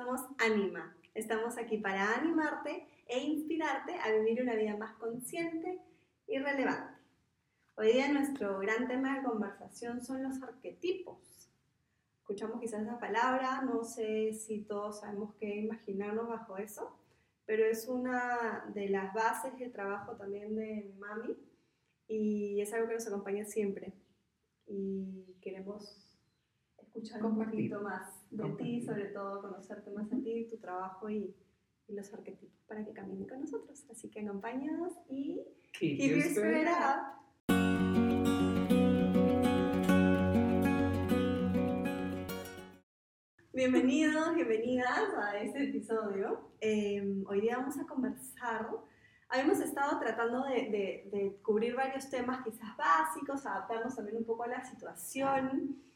somos Anima. Estamos aquí para animarte e inspirarte a vivir una vida más consciente y relevante. Hoy día nuestro gran tema de conversación son los arquetipos. Escuchamos quizás esa palabra, no sé si todos sabemos qué imaginarnos bajo eso, pero es una de las bases de trabajo también de mi mami y es algo que nos acompaña siempre. Y queremos escuchar un poquito más de ti, sobre todo conocerte más a ti, tu trabajo y, y, los arquetipos para que caminen con nosotros. Así que acompáñanos y keep, keep your spirit up. Bienvenidos, bienvenidas a este episodio. Eh, hoy día vamos a conversar. Habíamos estado tratando de, de, de, cubrir varios temas quizás básicos, adaptarnos también un poco a la situación.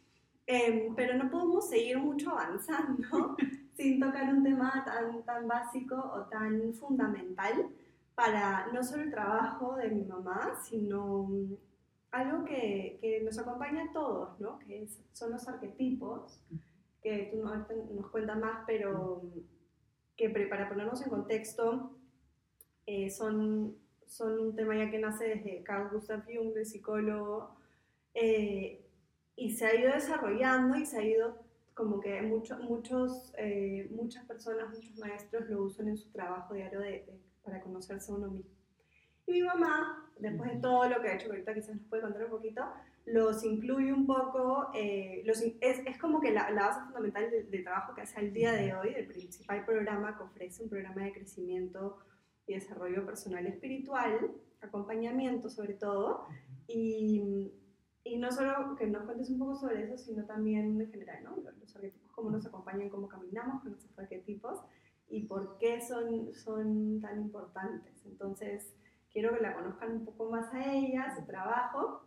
Eh, pero no podemos seguir mucho avanzando sin tocar un tema tan, tan básico o tan fundamental para no solo el trabajo de mi mamá, sino algo que, que nos acompaña a todos, ¿no? que es, son los arquetipos, que tú nos cuentas más, pero que para ponernos en contexto, eh, son, son un tema ya que nace desde Carl Gustav Jung, el psicólogo, eh, y se ha ido desarrollando y se ha ido como que mucho, muchos, eh, muchas personas, muchos maestros lo usan en su trabajo diario de, para conocerse a uno mismo. Y mi mamá, después de todo lo que ha hecho, que ahorita quizás nos puede contar un poquito, los incluye un poco, eh, los, es, es, como que la, la base fundamental del, del, trabajo que hace al día de hoy, del principal programa que ofrece un programa de crecimiento y desarrollo personal espiritual, acompañamiento sobre todo, y y no solo que nos cuentes un poco sobre eso, sino también en general, ¿no? Los arquetipos, cómo nos acompañan, cómo caminamos con nuestros arquetipos y por qué son, son tan importantes. Entonces, quiero que la conozcan un poco más a ella, su trabajo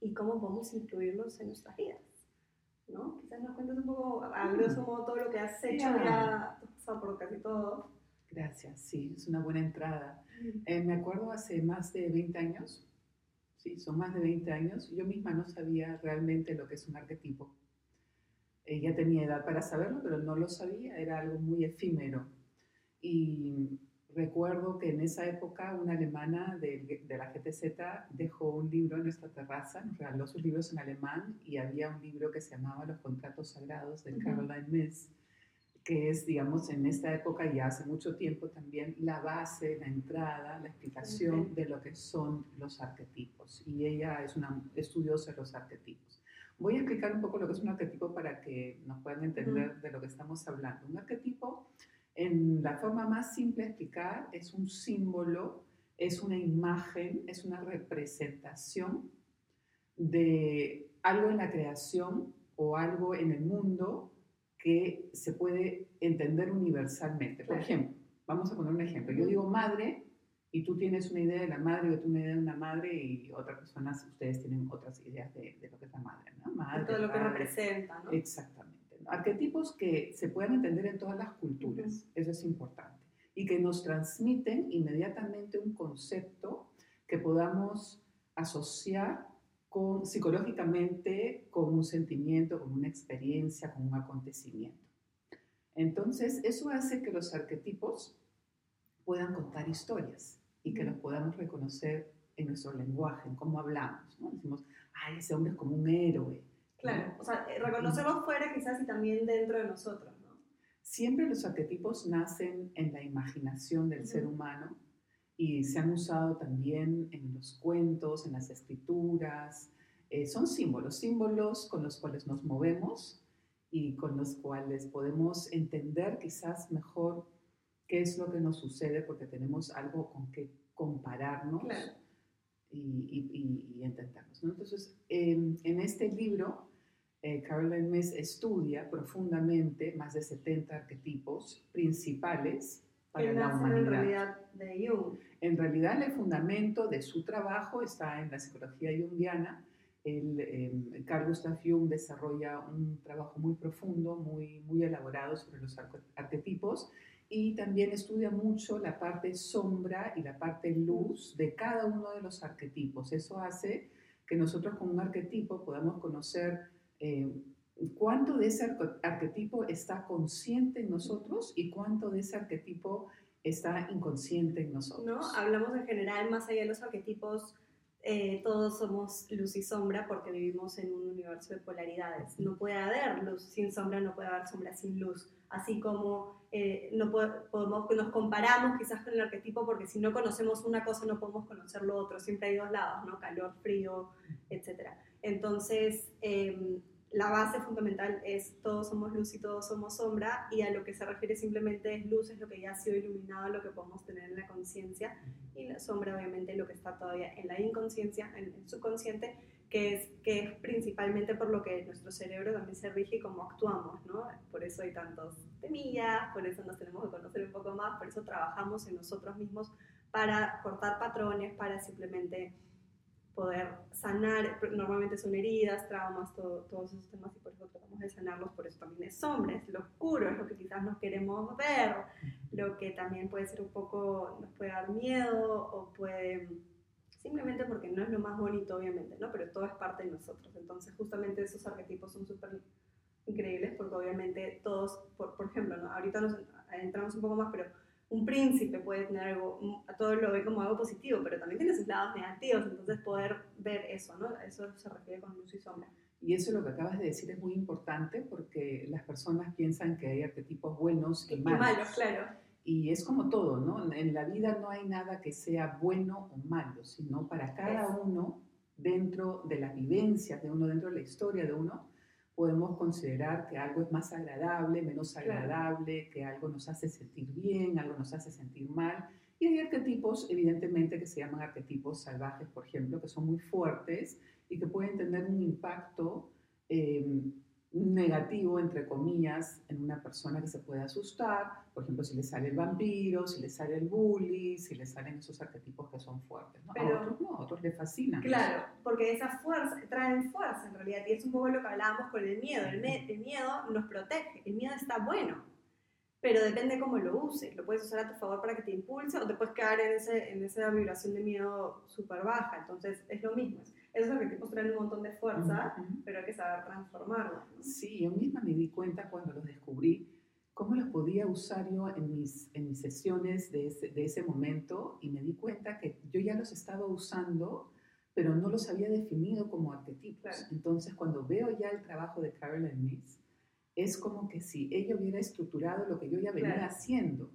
y cómo podemos incluirlos en nuestras vidas. ¿no? Quizás nos cuentes un poco, a grosso modo, todo lo que has hecho, ya, has pasado por casi todo. Gracias, sí, es una buena entrada. Eh, me acuerdo hace más de 20 años, ¿sí? son más de 20 años, yo misma no sabía realmente lo que es un arquetipo. Ella tenía edad para saberlo, pero no lo sabía, era algo muy efímero. Y recuerdo que en esa época una alemana de, de, la GTZ dejó un libro en nuestra terraza, nos regaló sus libros en alemán y había un libro que se llamaba Los contratos sagrados de uh -huh. Caroline Miss que es, digamos, en esta época y hace mucho tiempo también la base, la entrada, la explicación okay. de lo que son los arquetipos. Y ella es una estudiosa de los arquetipos. Voy a explicar un poco lo que es un arquetipo para que nos puedan entender de lo que estamos hablando. Un arquetipo, en la forma más simple de explicar, es un símbolo, es una imagen, es una representación de algo en la creación o algo en el mundo que se puede entender universalmente. Por ejemplo, vamos a poner un ejemplo. Yo digo madre y tú tienes una idea de la madre, yo tengo una idea de una madre y otras personas, ustedes tienen otras ideas de, de lo que es la madre, ¿no? Madre, todo lo que representa, ¿no? Exactamente. Arquetipos que se pueden entender en todas las culturas, uh -huh. eso es importante, y que nos transmiten inmediatamente un concepto que podamos asociar con, psicológicamente con un sentimiento, con una experiencia, con un acontecimiento. Entonces, eso hace que los arquetipos puedan contar historias y que los podamos reconocer en nuestro lenguaje, en cómo hablamos. ¿no? Decimos, ay, ese hombre es como un héroe. Claro, o sea, reconocerlos fuera quizás y también dentro de nosotros. ¿no? Siempre los arquetipos nacen en la imaginación del uh -huh. ser humano y se han usado también en los cuentos, en las escrituras. Eh, son símbolos, símbolos con los cuales nos movemos y con los cuales podemos entender quizás mejor qué es lo que nos sucede porque tenemos algo con que compararnos claro. y, y, y, entendernos. ¿no? Entonces, eh, en este libro, eh, Caroline Miss estudia profundamente más de 70 arquetipos principales para la humanidad. En realidad de Jung. En realidad el fundamento de su trabajo está en la psicología junguiana. El, eh, Carl Gustav Jung desarrolla un trabajo muy profundo, muy, muy elaborado sobre los arquetipos y también estudia mucho la parte sombra y la parte luz de cada uno de los arquetipos. Eso hace que nosotros con un arquetipo podamos conocer eh, cuánto de ese arquetipo está consciente en nosotros y cuánto de ese arquetipo está inconsciente en nosotros. ¿No? Hablamos en general, más allá de los arquetipos, eh, todos somos luz y sombra porque vivimos en un universo de polaridades. No puede haber luz sin sombra, no puede haber sombra sin luz. Así como eh, no podemos, nos comparamos quizás con el arquetipo porque si no conocemos una cosa no podemos conocer lo otro. Siempre hay dos lados, ¿no? Calor, frío, etc. Entonces, em, la base fundamental es todos somos luz y todos somos sombra y a lo que se refiere simplemente es luz, es lo que ya ha sido iluminado, lo que podemos tener en la conciencia y la sombra obviamente lo que está todavía en la inconsciencia, en el subconsciente, que es, que es principalmente por lo que nuestro cerebro también se rige y cómo actuamos, ¿no? Por eso hay tantos temillas, por eso nos tenemos que conocer un poco más, por eso trabajamos en nosotros mismos para cortar patrones, para simplemente poder sanar, normalmente son heridas, traumas, todos esos temas y por eso tratamos de sanarlos, por eso también es sombra, es lo oscuro, es lo que quizás nos queremos ver, lo que también puede ser un poco, nos puede dar miedo o puede, simplemente porque no es lo más bonito obviamente, ¿no? Pero todo es parte de nosotros, entonces justamente esos arquetipos son súper increíbles porque obviamente todos, por, por ejemplo, ¿no? ahorita nos entramos un poco más, pero un príncipe puede tener algo, a todos lo ve como algo positivo, pero también tiene sus lados negativos, entonces poder ver eso, ¿no? Eso se refiere con luz y sombra. Y eso lo que acabas de decir es muy importante porque las personas piensan que hay arquetipos buenos y malos. Y malos, claro. Y es como todo, ¿no? En la vida no hay nada que sea bueno o malo, sino para cada uno, dentro de las vivencias de uno, dentro de la historia de uno, podemos considerar que algo es más agradable, menos agradable, que algo nos hace sentir bien, algo nos hace sentir mal. Y hay arquetipos, evidentemente, que se llaman arquetipos salvajes, por ejemplo, que son muy fuertes y que pueden tener un impacto eh, negativo, entre comillas, en una persona que se puede asustar, por ejemplo, si le sale el vampiro, si le sale el bully, si le salen esos arquetipos que son fuertes. ¿no? Pero, a otros no, a otros le fascinan. Claro, porque esa fuerza, traen fuerza en realidad, y es un poco lo que hablábamos con el miedo. El, el miedo nos protege, el miedo está bueno, pero depende cómo lo uses. Lo puedes usar a tu favor para que te impulse o te puedes quedar en, ese, en esa vibración de miedo súper baja. Entonces, es lo mismo esos arquetipos traen un montón de fuerza, pero hay que saber transformarlos. Sí, yo misma me di cuenta cuando los descubrí, cómo los podía usar yo en mis, en mis sesiones de ese, de ese momento y me di cuenta que yo ya los estaba usando, pero no los había definido como arquetipos. Entonces, cuando veo ya el trabajo de Carolyn Miss, es como que si ella hubiera estructurado lo que yo ya venía haciendo.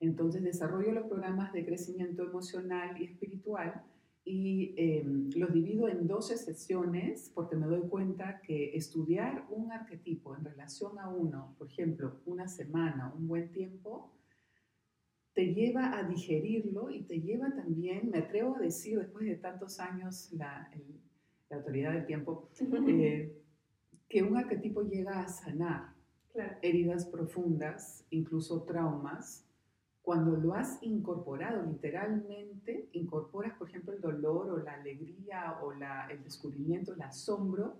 Entonces, desarrollo los programas de crecimiento emocional y espiritual y em, los divido en 12 sesiones porque me doy cuenta que estudiar un arquetipo en relación a uno, por ejemplo, una semana, un buen tiempo, te lleva a digerirlo y te lleva también, me atrevo a decir después de tantos años la, la autoridad del tiempo, eh, que un arquetipo llega a sanar heridas profundas, incluso traumas, cuando lo has incorporado literalmente, incorporas, por ejemplo, el dolor o la alegría o el descubrimiento, el asombro,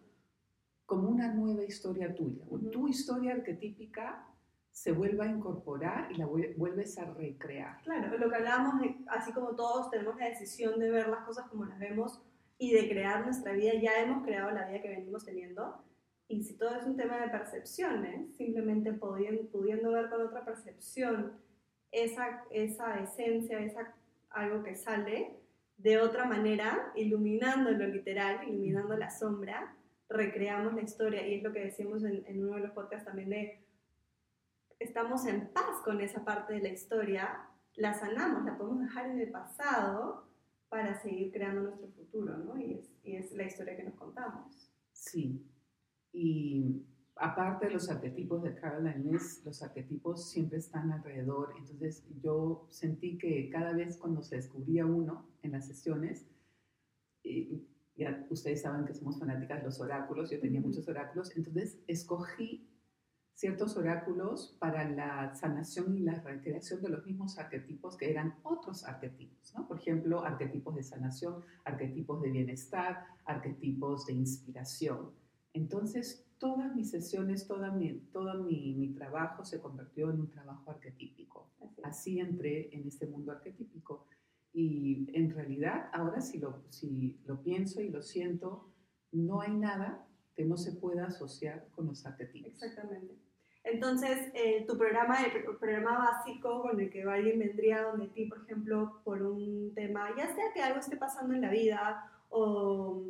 como una nueva historia tuya. Tu historia arquetípica se vuelve a incorporar y la vuelves a recrear. Claro, lo que hablábamos, de, así como todos tenemos la decisión de ver las cosas como las vemos y de crear nuestra vida, ya hemos creado la vida que venimos teniendo. Y si todo es un tema de percepciones, simplemente pudiendo, pudiendo ver con otra percepción, esa, esa esencia, esa, algo que sale de otra manera, iluminando lo literal, iluminando la sombra, recreamos la historia y es lo que decimos en, en uno de los podcasts también de estamos en paz con esa parte de la historia, la sanamos, la podemos dejar en el pasado para seguir creando nuestro futuro, ¿no? Y es, y es la historia que nos contamos. Sí, y aparte de los arquetipos de Caroline Miss, los arquetipos siempre están alrededor. Entonces yo sentí que cada vez cuando se descubría uno en las sesiones, y ya ustedes saben que somos fanáticas de los oráculos, yo tenía muchos oráculos, entonces escogí ciertos oráculos para la sanación y la recreación de los mismos arquetipos que eran otros arquetipos, ¿no? Por ejemplo, arquetipos de sanación, arquetipos de bienestar, arquetipos de inspiración. Entonces, todas mis sesiones, toda mi, todo mi, mi, trabajo se convirtió en un trabajo arquetípico. Así. entré en este mundo arquetípico. Y en realidad, ahora si lo, si lo pienso y lo siento, no hay nada que no se pueda asociar con los arquetipos. Exactamente. Entonces, eh, tu programa, el programa básico con el que alguien vendría donde ti, por ejemplo, por un tema, ya sea que algo esté pasando en la vida o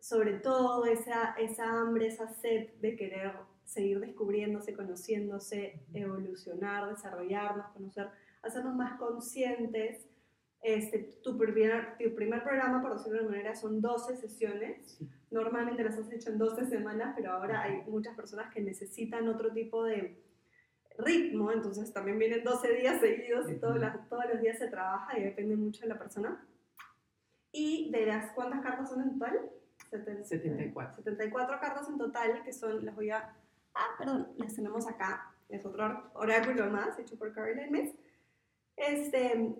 sobre todo esa, esa hambre, esa sed de querer seguir descubriéndose, conociéndose, evolucionar, desarrollarnos, conocer, hacernos más conscientes. Este, tu, primer, tu primer programa, por decirlo de una manera, son 12 sesiones. Normalmente las has hecho en 12 semanas, pero ahora hay muchas personas que necesitan otro tipo de ritmo, entonces también vienen 12 días seguidos y todos, todos los días se trabaja y depende mucho de la persona. Y de las cuántas cartas son en total? 74. 74 cartas en total, que son, las voy a... Ah, perdón, las tenemos acá. Es otro oráculo más, hecho por Caroline Metz. Este,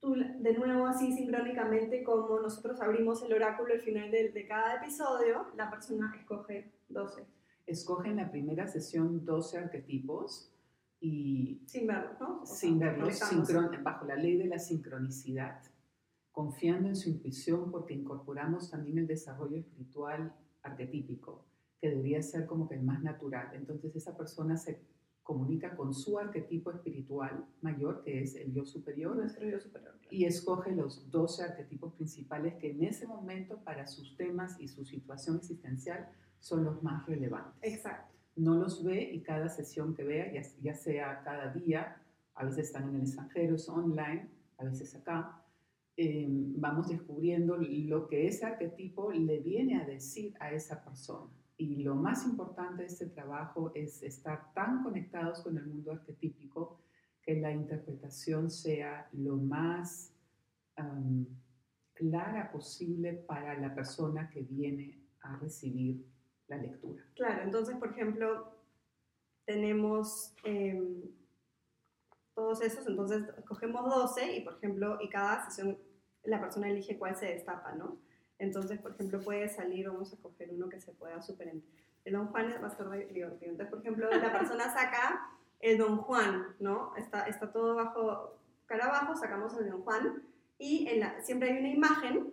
tú, de nuevo, así sincrónicamente, como nosotros abrimos el oráculo al final de, de cada episodio, la persona escoge 12. Escoge en la primera sesión 12 arquetipos y... Sin verlos, ¿no? sin verlos, bajo la ley de la sincronicidad confiando en su intuición porque incorporamos también el desarrollo espiritual arquetípico, que debería ser como que el más natural. Entonces esa persona se comunica con su arquetipo espiritual mayor, que es el yo superior, Nuestro yo superior y escoge los 12 arquetipos principales que en ese momento para sus temas y su situación existencial son los más relevantes. Exacto. No los ve y cada sesión que vea, ya, ya sea cada día, a veces están en el extranjero, es online, a veces acá, Em, vamos descubriendo lo que ese arquetipo le viene a decir a esa persona. Y lo más importante de este trabajo es estar tan conectados con el mundo arquetípico que la interpretación sea lo más clara posible para la persona que viene a recibir la lectura. Claro, entonces, por ejemplo, tenemos em, todos esos, entonces cogemos 12 y, por ejemplo, y cada sesión la persona elige cuál se destapa, ¿no? Entonces, por ejemplo, puede salir, vamos a coger uno que se pueda superar. El Don Juan va a ser divertido. Entonces, por ejemplo, la persona saca el Don Juan, ¿no? Está, está todo bajo, cara abajo, sacamos el Don Juan y en la, siempre hay una imagen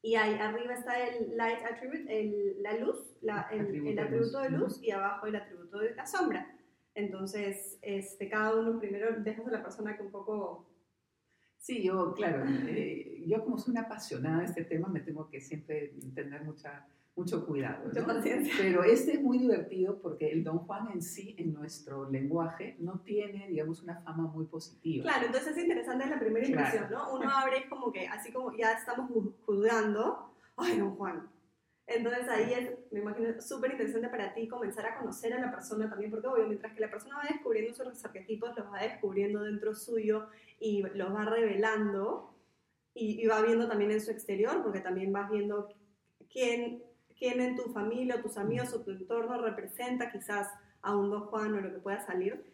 y ahí arriba está el light attribute, el, la luz, la, el, atributo, el atributo de luz, y abajo el atributo de la sombra. Entonces, este, cada uno primero dejas a la persona que un poco Sí, yo, claro, eh, yo como soy una apasionada de este tema, me tengo que siempre tener mucha, mucho cuidado. Paciencia. Pero este es muy divertido porque el Don Juan en sí, en nuestro lenguaje, no tiene, digamos, una fama muy positiva. Claro, entonces es interesante la primera impresión, ¿no? Uno abre como que, así como ya estamos juzgando, ay, Don Juan, entonces ahí es, me imagino, súper interesante para ti comenzar a conocer a la persona también, porque obvio, mientras que la persona va descubriendo sus arquetipos, los va descubriendo dentro suyo y los va revelando y, va viendo también en su exterior, porque también vas viendo quién, quién en tu familia o tus amigos o tu entorno representa quizás a un Don Juan o lo que pueda salir.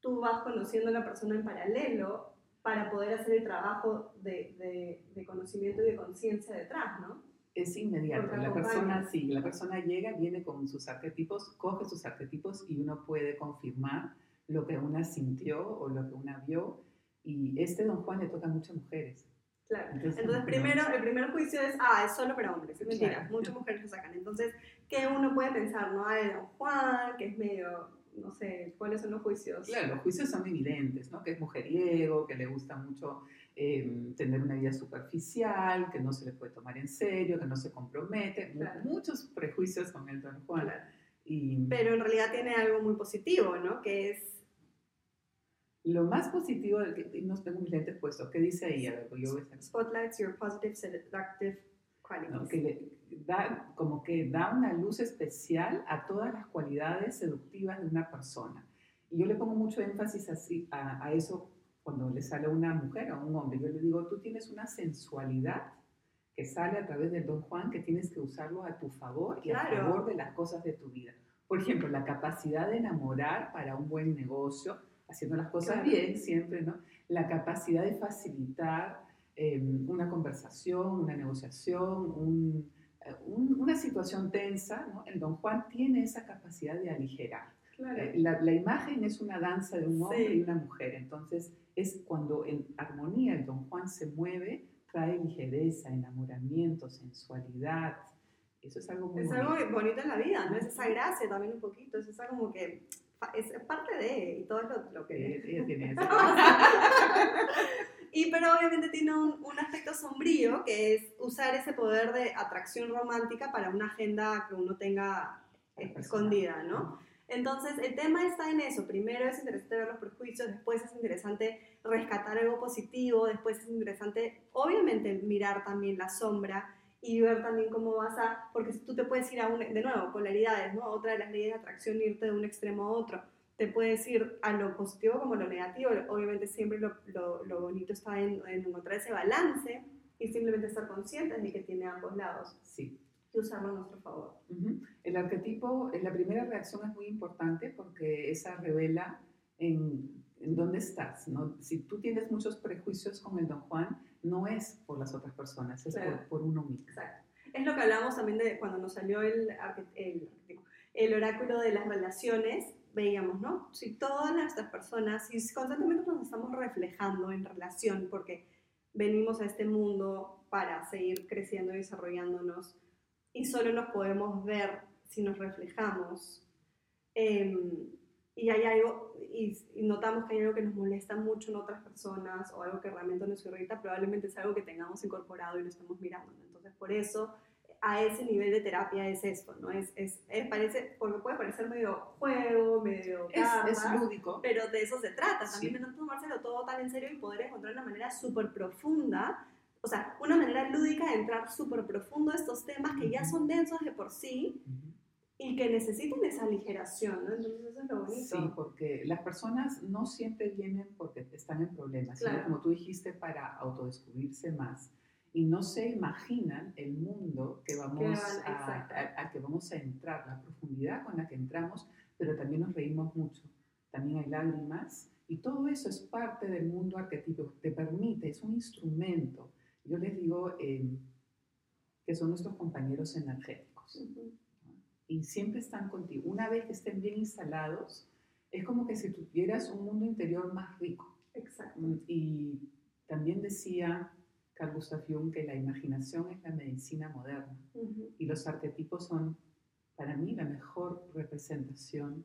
Tú vas conociendo a la persona en paralelo para poder hacer el trabajo de, de, de conocimiento y de conciencia detrás, ¿no? Es inmediato. La persona, sí, la persona llega, viene con sus arquetipos, coge sus arquetipos y uno puede confirmar lo que una sintió o lo que una vio. Y este don Juan le toca a muchas mujeres. Claro. Entonces, primero, el primer juicio es, ah, es solo para hombres, es mentira, muchas mujeres lo sacan. Entonces, ¿qué uno puede pensar? No hay don Juan, que es medio, no sé, ¿cuáles son los juicios? Claro, los juicios son evidentes, ¿no? Que es mujeriego, que le gusta mucho Em, tener una vida superficial, que no se le puede tomar en serio, que no se compromete, muchos prejuicios con el Don Juan. Y, Pero en realidad tiene algo muy positivo, ¿no? Que es... Lo más positivo, no tengo mis lentes puestos, ¿qué dice ahí? Yo Spotlights your positive seductive qualities. que da, como que da una luz especial a todas las cualidades seductivas de una persona. Y yo le pongo mucho énfasis así, a, a eso cuando le sale a una mujer o a un hombre, yo le digo, tú tienes una sensualidad que sale a través del Don Juan que tienes que usarlo a tu favor y a favor de las cosas de tu vida. Por ejemplo, la capacidad de enamorar para un buen negocio, haciendo las cosas bien siempre, ¿no? La capacidad de facilitar em, una conversación, una negociación, eh, una situación tensa, ¿no? El Don Juan tiene esa capacidad de aligerar. Eh, la, la, imagen es una danza de un hombre y una mujer, entonces es cuando en armonía el Don Juan se mueve, trae ligereza, enamoramiento, sensualidad, Eso es algo muy Es bonito. algo bonito en la vida, ¿no? Es esa gracia también un poquito, es esa como que es parte de, y todo lo, lo que... Ella tiene eso. y pero obviamente tiene un, un aspecto sombrío, que es usar ese poder de atracción romántica para una agenda que uno tenga escondida, ¿no? Entonces, el tema está en eso. Primero es interesante ver los prejuicios, después es interesante rescatar algo positivo, después es interesante, obviamente, mirar también la sombra y ver también cómo vas a, porque tú te puedes ir a un, de nuevo, polaridades, ¿no? Otra de las leyes de atracción, irte de un extremo a otro. Te puedes ir a lo positivo como a lo negativo. Obviamente siempre lo, lo, lo bonito está en, en encontrar ese balance y simplemente estar conscientes de que tiene ambos lados Sí. Y usarlo a nuestro favor. Ujú. El arquetipo, eh, la primera reacción es muy importante porque esa revela en, en dónde estás. ¿no? Si tú tienes muchos prejuicios con el Don Juan, no es por las otras personas, es Claro. por, por uno mismo. Exacto. Es lo que hablamos también de cuando nos salió el, el, el oráculo de las relaciones, veíamos, ¿no? Si todas nuestras personas, si constantemente nos estamos reflejando en relación, porque venimos a este mundo para seguir creciendo y desarrollándonos, y solo nos podemos ver si nos reflejamos, em, y hay algo, y, y notamos que hay algo que nos molesta mucho en otras personas, o algo que realmente nos irrita, probablemente es algo que tengamos incorporado y lo estamos mirando. ¿no? Entonces, por eso, a ese nivel de terapia es esto, ¿no? Es, es, es- parece, porque puede parecer medio juego, medio Es, es cartas, lúdico. pero de eso se trata, Sí. también de no tomárselo todo tan en serio y poder encontrar una manera súper profunda, o sea, una manera lúdica de entrar súper profundo a estos temas que ya son densos de por sí y que necesitan esa aligeración, ¿no? Entonces eso es lo bonito. Sí, porque las personas no siempre vienen porque están en problemas, sino Claro. como tú dijiste, para autodescubrirse más. Y no se imaginan el mundo que vamos, a, a- a que vamos a entrar, la profundidad con la que entramos, pero también nos reímos mucho. También hay lágrimas y todo eso es parte del mundo arquetípico, te permite, es un instrumento. Yo les digo eh, que son nuestros compañeros energéticos y siempre están contigo. Una vez que estén bien instalados, es como que si tuvieras un mundo interior más rico. Exacto. Mm, Y también decía Carl Gustav Jung que la imaginación es la medicina moderna y los arquetipos son para mí la mejor representación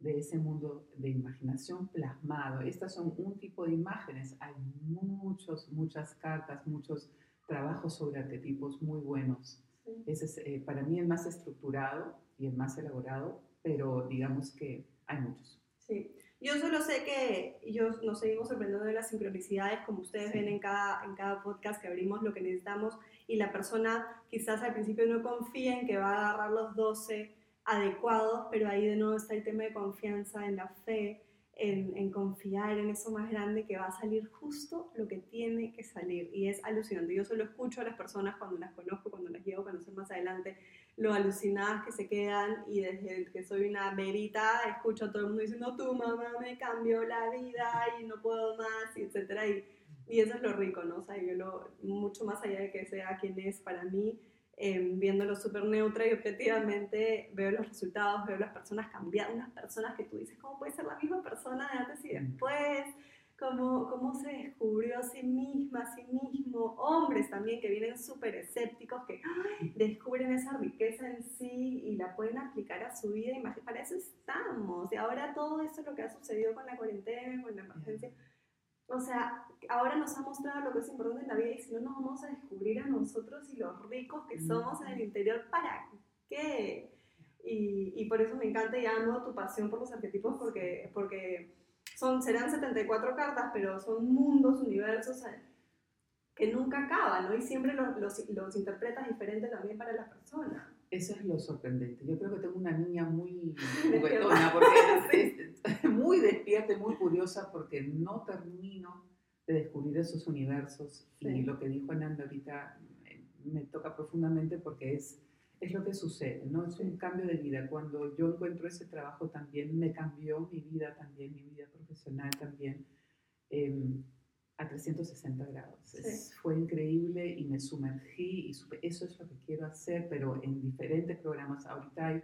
de ese mundo de imaginación plasmado. Estas son un tipo de imágenes. Hay muchos, muchas cartas, muchos trabajos sobre arquetipos muy buenos. Sí. Ese es eh, para mí el más estructurado y el más elaborado, pero digamos que hay muchos. Sí. Yo solo sé que yo, nos seguimos sorprendiendo de las sincronicidades, como ustedes Sí. ven en cada, en cada podcast que abrimos lo que necesitamos y la persona quizás al principio no confía en que va a agarrar los 12 adecuados, pero ahí de nuevo está el tema de confianza en la fe, en, confiar en eso más grande que va a salir justo lo que tiene que salir. Y es alucinante. Yo solo escucho a las personas cuando las conozco, cuando las llevo a conocer más adelante, lo alucinadas que se quedan y desde que soy una bebita escucho a todo el mundo diciendo tu mamá me cambió la vida y no puedo más y etcétera y, y eso es lo rico no o sea yo lo mucho más allá de que sea quien es para mí eh, viéndolo súper neutra y objetivamente veo los resultados veo las personas cambiar unas personas que tú dices cómo puede ser la misma persona de antes y después cómo, cómo se descubrió a sí misma, a sí mismo, hombres también que vienen súper escépticos, que ¡ay! descubren esa riqueza en sí y la pueden aplicar a su vida, Imag- para eso estamos, y ahora todo esto es lo que ha sucedido con la cuarentena, con la emergencia, o sea, ahora nos ha mostrado lo que es importante en la vida y si no nos vamos a descubrir a nosotros y los ricos que somos en el interior, ¿para qué? Y, y por eso me encanta y amo tu pasión por los arquetipos porque, porque son, serán 74 cartas, pero son mundos, universos que nunca acaban, ¿no? Y siempre los, los, los interpretas diferente también para la persona. Eso es lo sorprendente. Yo creo que tengo una niña muy Despierta. juguetona, porque es, es muy despierta y muy curiosa porque no termino de descubrir esos universos. Sí. Y lo que dijo Ananda ahorita eh, me toca profundamente porque es, es lo que sucede, ¿no? Es un cambio de vida. Cuando yo encuentro ese trabajo también me cambió mi vida también, mi vida profesional también, eh, a 360 grados. Es- fue increíble y me sumergí y supe, eso es lo que quiero hacer, pero en diferentes programas. Ahorita hay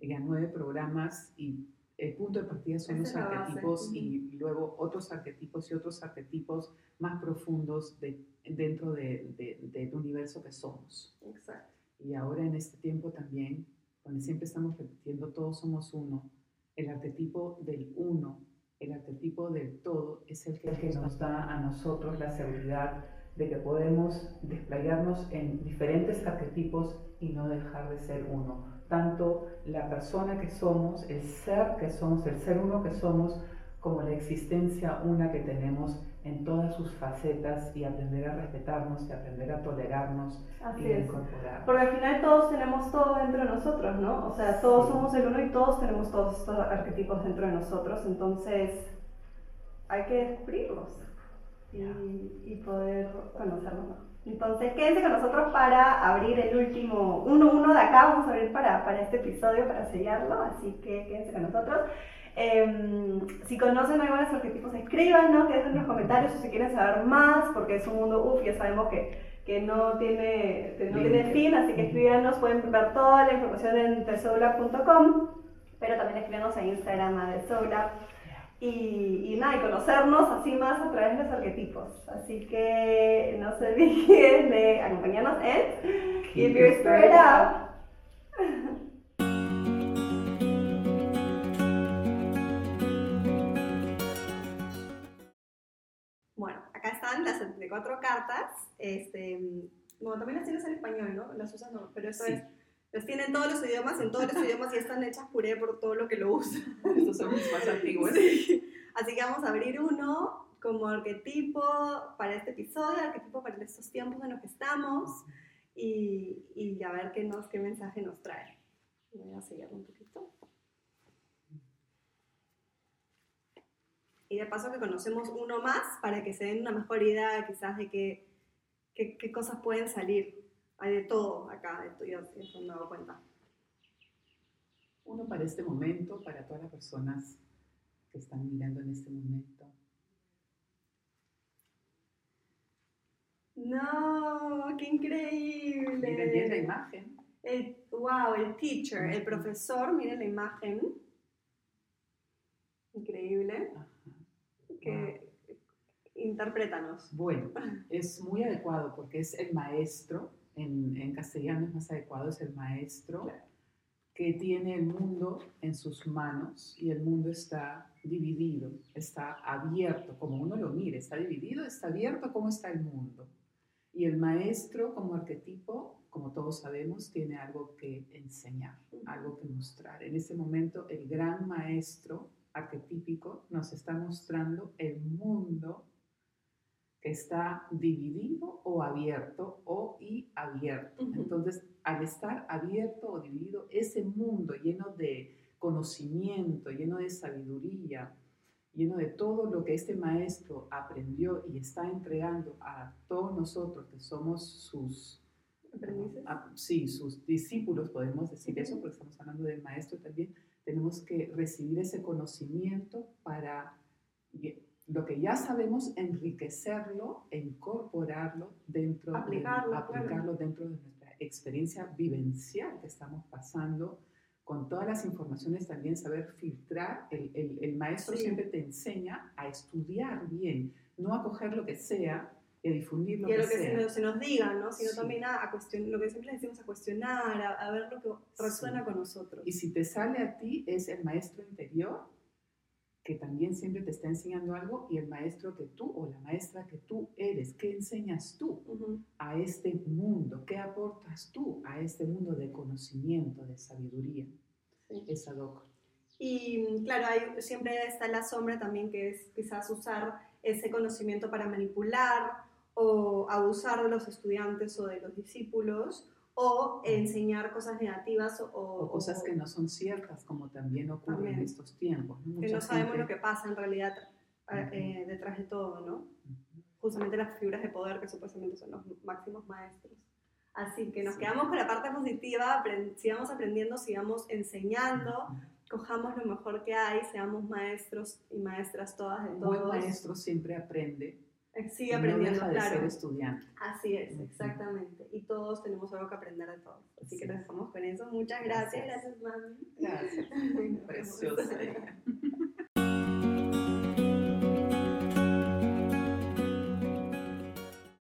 ya nueve programas y el punto de partida son los arquetipos y luego otros arquetipos y otros arquetipos más profundos de, dentro de, de- del universo que somos. Exacto. Y ahora en este tiempo también, donde siempre estamos repitiendo, todos somos uno, el arquetipo del uno, el arquetipo del todo, es el que, nos da a nosotros la seguridad de que podemos desplayarnos en diferentes arquetipos y no dejar de ser uno. Tanto la persona que somos, el ser que somos, el ser uno que somos, como la existencia una que tenemos en todas sus facetas y aprender a respetarnos y aprender a tolerarnos y a incorporar. Porque al final todos tenemos todo dentro de nosotros, ¿no? O sea, todos somos el uno y todos tenemos todos estos arquetipos dentro de nosotros, entonces hay que descubrirlos y, y poder conocerlos Entonces, quédense con nosotros para abrir el último uno uno de acá. Vamos a abrir para, para este episodio, para sellarlo. Así que quédense con nosotros. Em, si conocen algunos arquetipos, escríbanos, que en los comentarios si quieren saber más, porque es un mundo, uff, ya sabemos que, que no, tiene, no tiene fin, así que escríbanos, pueden ver toda la información en tesoulab.com, pero también escríbanos en Instagram a Tesoulab. Y, y, nada, y conocernos así más a través de los arquetipos. Así que no se olviden de acompañarnos en Keep Your Spirit Up. 74 cartas. Este, bueno, también las tienes en español, ¿no? Las usas, no, pero eso es. Las tienen todos los idiomas, en todos los idiomas y están hechas puré por todo lo que lo usa. Estos son los más antiguos. Así que vamos a abrir uno como arquetipo para este episodio, arquetipo para estos tiempos en los que estamos y, y a ver qué, nos, qué mensaje nos trae. Voy a sellarlo un poquito. Y de paso que conocemos uno más para que se den una mejor idea quizás de qué, qué, cosas pueden salir. Hay de todo acá, de todo, yo, eso me he dado cuenta. Uno para este momento, para todas las personas que están mirando en este momento. No, qué increíble. Miren bien la imagen. El, wow, el teacher, el profesor, miren la imagen. Increíble que interprétanos. Bueno, es muy adecuado porque es el maestro, en, en castellano es más adecuado, es el maestro que tiene el mundo en sus manos y el mundo está dividido, está abierto, como uno lo mire, está dividido, está abierto, ¿cómo está el mundo? Y el maestro como arquetipo, como todos sabemos, tiene algo que enseñar, algo que mostrar. En ese momento, el gran maestro arquetípico nos está mostrando el mundo que está dividido o abierto o y abierto. Entonces, al estar abierto o dividido, ese mundo lleno de conocimiento, lleno de sabiduría, lleno de todo lo que este maestro aprendió y está entregando a todos nosotros que somos sus sí, sus discípulos, podemos decir eso, porque estamos hablando del maestro también, tenemos que recibir ese conocimiento para lo que ya sabemos, enriquecerlo e incorporarlo dentro, aplicarlo, de, aplicarlo dentro de nuestra experiencia vivencial que estamos pasando. Con todas las informaciones también saber filtrar. El, el, el maestro siempre te enseña a estudiar bien, no a coger lo que sea y a difundir lo, y a lo que, Se, nos, se, nos diga, ¿no? sino también a, cuestionar, lo que siempre decimos, a cuestionar, a, ver lo que resuena con nosotros. Y si te sale a ti, es el maestro interior que también siempre te está enseñando algo y el maestro que tú o la maestra que tú eres, ¿qué enseñas tú a este mundo? ¿Qué aportas tú a este mundo de conocimiento, de sabiduría? Esa doc. Y claro, hay, siempre está la sombra también que es quizás usar ese conocimiento para manipular o abusar de los estudiantes o de los discípulos o enseñar cosas negativas o, cosas que no son ciertas, como también ocurre en estos tiempos. Que no sabemos lo que pasa en realidad eh, eh, detrás de todo, ¿no? Justamente las figuras de poder que supuestamente son los máximos maestros. Así que nos quedamos con la parte positiva, sigamos aprendiendo, sigamos enseñando, cojamos lo mejor que hay, seamos maestros y maestras todas de todos. Un buen maestro siempre aprende sigue aprendiendo, no deja de ser estudiante. Así es, exactamente. Y todos tenemos algo que aprender de todos. Así que nos dejamos con eso. Muchas gracias. Gracias, mami. Gracias. Preciosa.